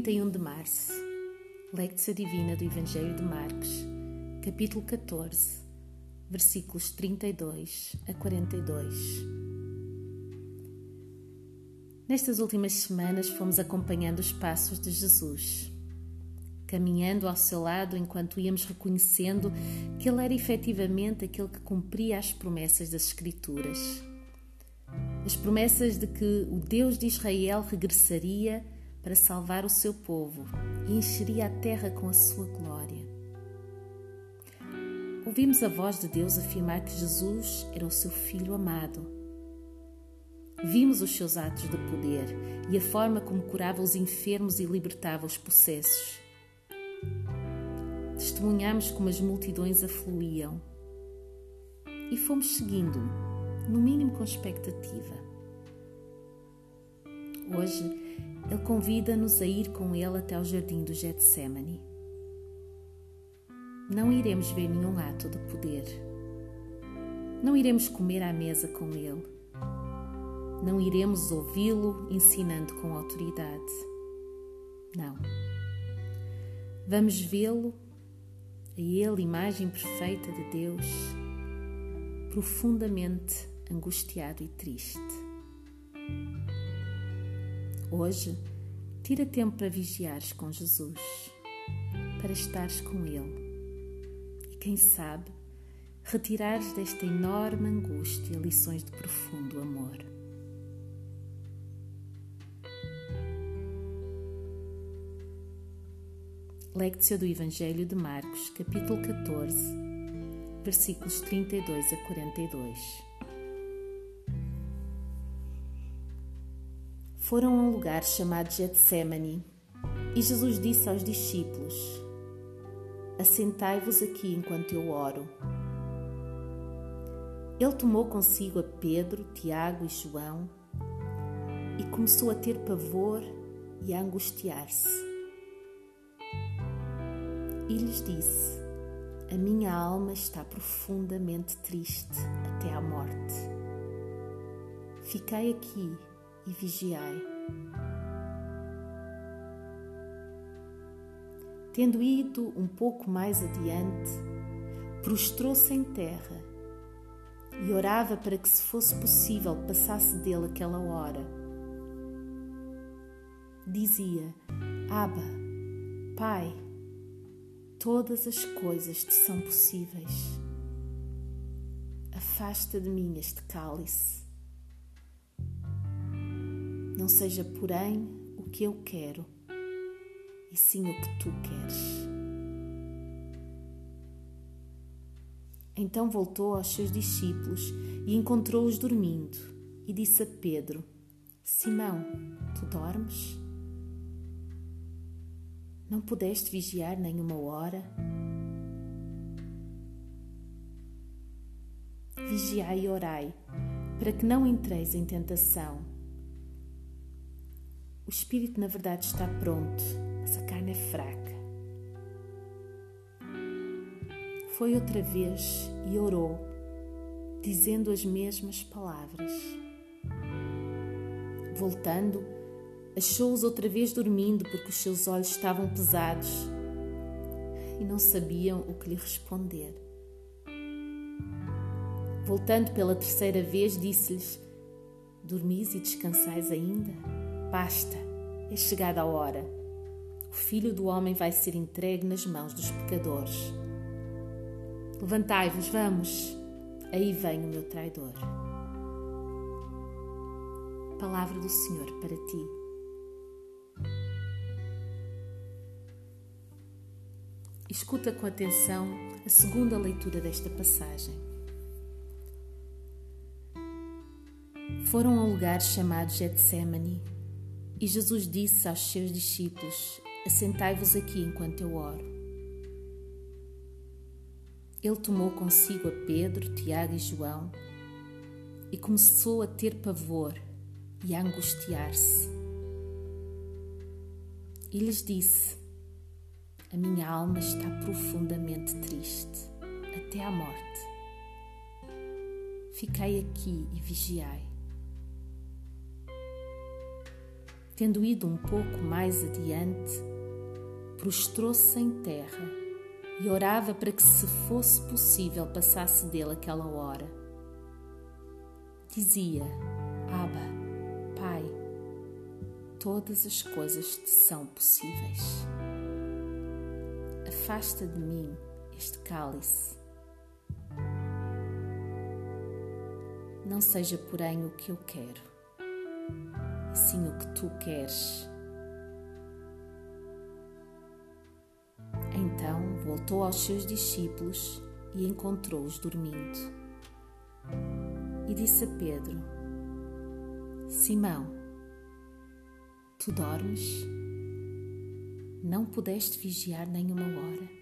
31 de março, Lectio Divina do Evangelho de Marcos, capítulo 14, versículos 32 a 42. Nestas últimas semanas fomos acompanhando os passos de Jesus, caminhando ao seu lado enquanto íamos reconhecendo que Ele era efetivamente aquele que cumpria as promessas das Escrituras. As promessas de que o Deus de Israel regressaria para salvar o seu povo e encheria a terra com a sua glória. Ouvimos a voz de Deus afirmar que Jesus era o seu filho amado. Vimos os seus atos de poder e a forma como curava os enfermos e libertava os possessos. Testemunhamos como as multidões afluíam e fomos seguindo, no mínimo com expectativa. Hoje ele convida-nos a ir com ele até ao jardim do Getsemane. Não iremos ver nenhum ato de poder. Não iremos comer à mesa com ele. Não iremos ouvi-lo ensinando com autoridade. Não. Vamos vê-lo, a ele, imagem perfeita de Deus, profundamente angustiado e triste. Hoje, tira tempo para vigiares com Jesus, para estares com Ele e, quem sabe, retirares desta enorme angústia lições de profundo amor. Lectio do Evangelho de Marcos, capítulo 14, versículos 32 a 42. Foram a um lugar chamado Getsemane e Jesus disse aos discípulos: Assentai-vos aqui enquanto eu oro. Ele tomou consigo a Pedro, Tiago e João e começou a ter pavor e a angustiar-se. E lhes disse: A minha alma está profundamente triste até à morte. Fiquei aqui e vigiai. Tendo ido um pouco mais adiante, prostrou-se em terra e orava para que, se fosse possível, passasse dele aquela hora. Dizia: Abba, Pai, todas as coisas te são possíveis. Afasta de mim este cálice. Não seja, porém, o que eu quero, e sim o que tu queres. Então voltou aos seus discípulos e encontrou-os dormindo, e disse a Pedro: Simão, tu dormes? Não pudeste vigiar nem uma hora? Vigiai e orai, para que não entreis em tentação. O espírito, na verdade, está pronto, mas a carne é fraca. Foi outra vez e orou, dizendo as mesmas palavras. Voltando, achou-os outra vez dormindo porque os seus olhos estavam pesados e não sabiam o que lhe responder. Voltando pela terceira vez, disse-lhes: Dormis e descansais ainda? Basta, é chegada a hora. O filho do homem vai ser entregue nas mãos dos pecadores. Levantai-vos, vamos. Aí vem o meu traidor. Palavra do Senhor para ti. Escuta com atenção a segunda leitura desta passagem. Foram a um lugar chamado Getsemane e Jesus disse aos seus discípulos: Assentai-vos aqui enquanto eu oro. Ele tomou consigo a Pedro, Tiago e João e começou a ter pavor e a angustiar-se. E lhes disse: A minha alma está profundamente triste, até à morte. Ficai aqui e vigiai. Tendo ido um pouco mais adiante, prostrou-se em terra e orava para que, se fosse possível, passasse dele aquela hora. Dizia: Abba, Pai, todas as coisas te são possíveis. Afasta de mim este cálice. Não seja, porém, o que eu quero, sim o que tu queres. Então voltou aos seus discípulos e encontrou-os dormindo. E disse a Pedro: Simão, tu dormes? Não pudeste vigiar nenhuma hora?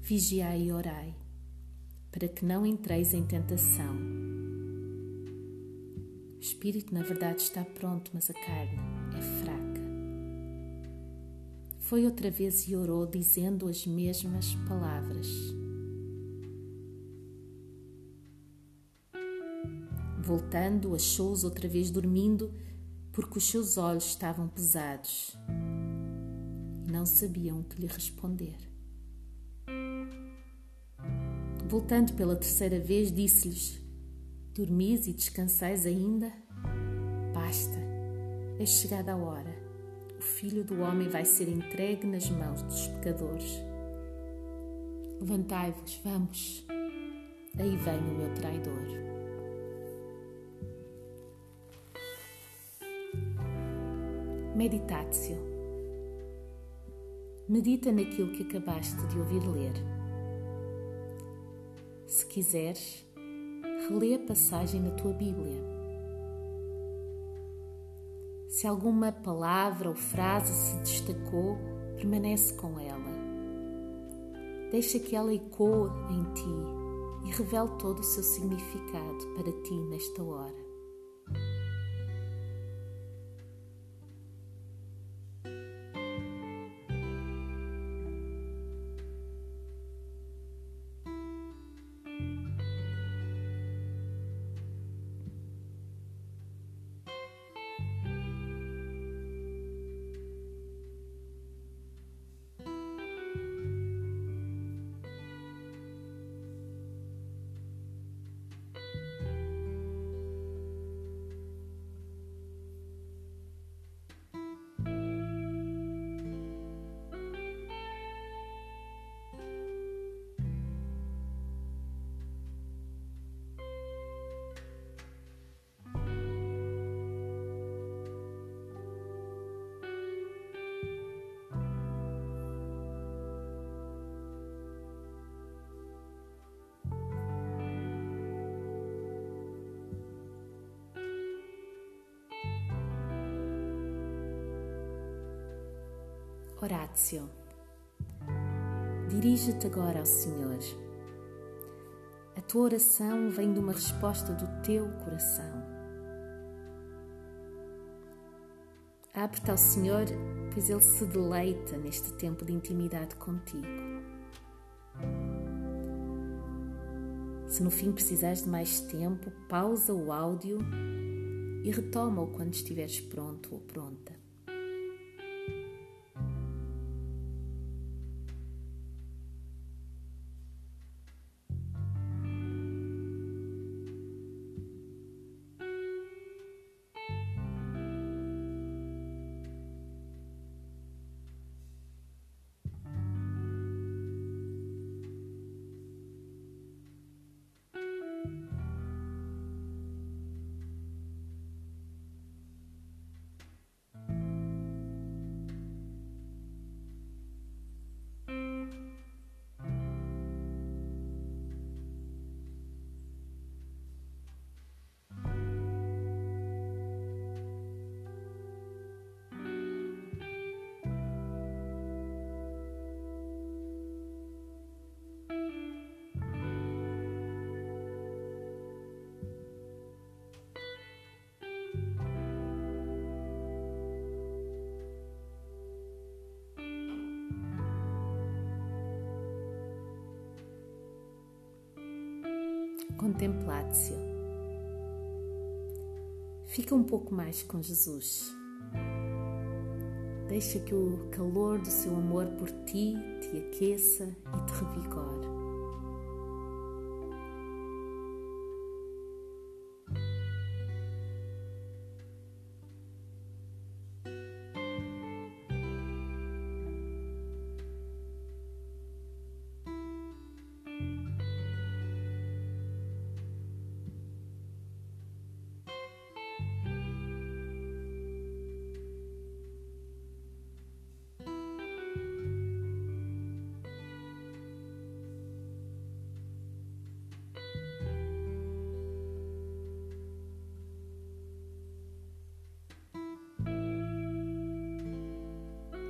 Vigiai e orai, para que não entreis em tentação. O espírito, na verdade, está pronto, mas a carne é fraca. Foi outra vez e orou, dizendo as mesmas palavras. Voltando, achou-os outra vez dormindo, porque os seus olhos estavam pesados e não sabiam o que lhe responder. Voltando pela terceira vez, disse-lhes: Dormis e descansais ainda? Basta, é chegada a hora o filho do homem vai ser entregue nas mãos dos pecadores. Levantai-vos, vamos. Aí vem o meu traidor. Meditatio. Medita naquilo que acabaste de ouvir ler. Se quiseres, relê a passagem na tua Bíblia se alguma palavra ou frase se destacou, permanece com ela. Deixa que ela ecoe em ti e revele todo o seu significado para ti nesta hora. Horácio. Dirige-te agora ao Senhor. A tua oração vem de uma resposta do teu coração. Abre-te ao Senhor, pois Ele se deleita neste tempo de intimidade contigo. Se no fim precisares de mais tempo, pausa o áudio e retoma-o quando estiveres pronto ou pronta. Contemplatio. Fica um pouco mais com Jesus. Deixa que o calor do seu amor por ti te aqueça e te revigore.